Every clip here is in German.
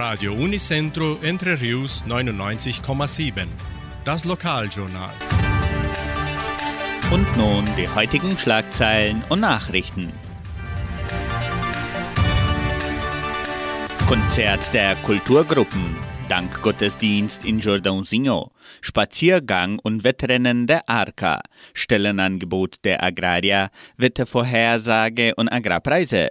Radio Unicentro Entre Rius 99,7. Das Lokaljournal. Und nun die heutigen Schlagzeilen und Nachrichten. Konzert der Kulturgruppen, Dankgottesdienst in Jordãozinho, Spaziergang und Wettrennen der Arca, Stellenangebot der Agraria, Wettervorhersage und Agrarpreise.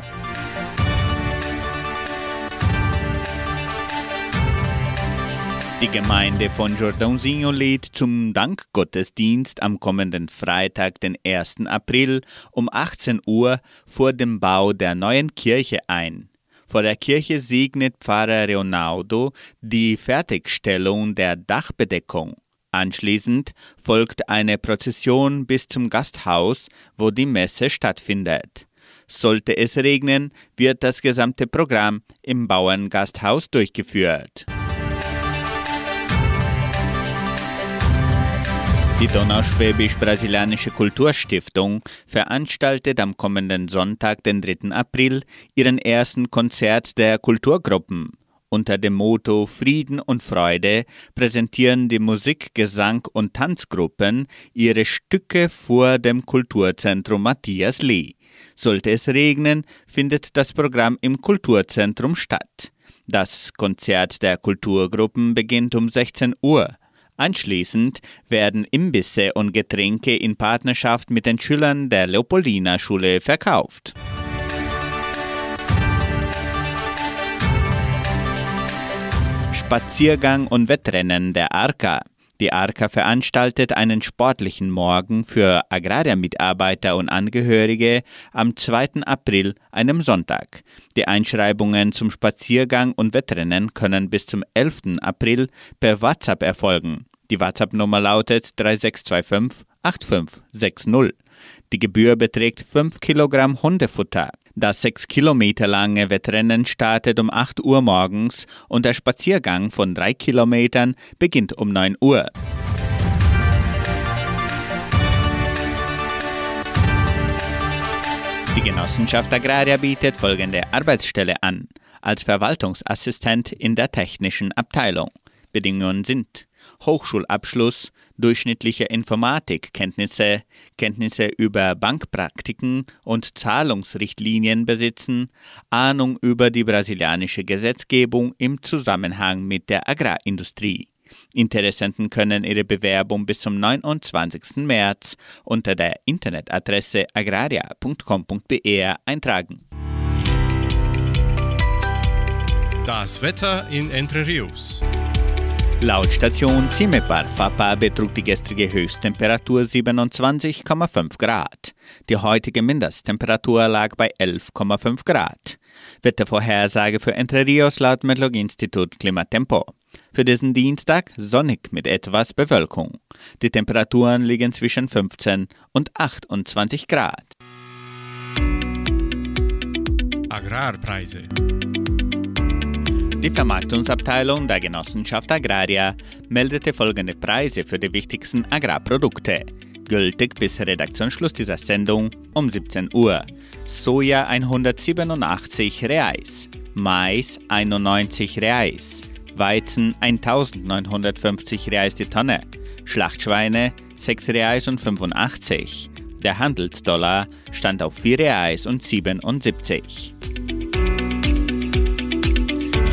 Die Gemeinde von Jordãozinho lädt zum Dankgottesdienst am kommenden Freitag, den 1. April um 18 Uhr vor dem Bau der neuen Kirche ein. Vor der Kirche segnet Pfarrer Leonardo die Fertigstellung der Dachbedeckung. Anschließend folgt eine Prozession bis zum Gasthaus, wo die Messe stattfindet. Sollte es regnen, wird das gesamte Programm im Bauerngasthaus durchgeführt. Die Donauschwäbisch-Brasilianische Kulturstiftung veranstaltet am kommenden Sonntag, den 3. April, ihren ersten Konzert der Kulturgruppen. Unter dem Motto Frieden und Freude präsentieren die Musik-, Gesang- und Tanzgruppen ihre Stücke vor dem Kulturzentrum Matthias Lee. Sollte es regnen, findet das Programm im Kulturzentrum statt. Das Konzert der Kulturgruppen beginnt um 16 Uhr. Anschließend werden Imbisse und Getränke in Partnerschaft mit den Schülern der Leopoldina-Schule verkauft. Spaziergang und Wettrennen der Arca. Die ARCA veranstaltet einen sportlichen Morgen für Agrarmitarbeiter und Angehörige am 2. April, einem Sonntag. Die Einschreibungen zum Spaziergang und Wettrennen können bis zum 11. April per WhatsApp erfolgen. Die WhatsApp-Nummer lautet 3625 8560. Die Gebühr beträgt 5 Kilogramm Hundefutter. Das 6 Kilometer lange Wettrennen startet um 8 Uhr morgens und der Spaziergang von 3 Kilometern beginnt um 9 Uhr. Die Genossenschaft Agraria bietet folgende Arbeitsstelle an. Als Verwaltungsassistent in der technischen Abteilung. Bedingungen sind Hochschulabschluss, durchschnittliche Informatikkenntnisse, Kenntnisse über Bankpraktiken und Zahlungsrichtlinien besitzen, Ahnung über die brasilianische Gesetzgebung im Zusammenhang mit der Agrarindustrie. Interessenten können ihre Bewerbung bis zum 29. März unter der Internetadresse agraria.com.br eintragen. Das Wetter in Entre Rios. Laut Station Cimepar Fapa betrug die gestrige Höchsttemperatur 27,5 Grad. Die heutige Mindesttemperatur lag bei 11,5 Grad. Wettervorhersage für Entre Rios laut Metlog-Institut Klimatempo. Für diesen Dienstag sonnig mit etwas Bewölkung. Die Temperaturen liegen zwischen 15 und 28 Grad. Agrarpreise. Die Vermarktungsabteilung der Genossenschaft Agraria meldete folgende Preise für die wichtigsten Agrarprodukte. Gültig bis Redaktionsschluss dieser Sendung um 17 Uhr. Soja 187 Reais, Mais 91 Reais, Weizen 1950 Reais die Tonne, Schlachtschweine 6 Reais und 85. Der Handelsdollar stand auf 4 Reais und 77.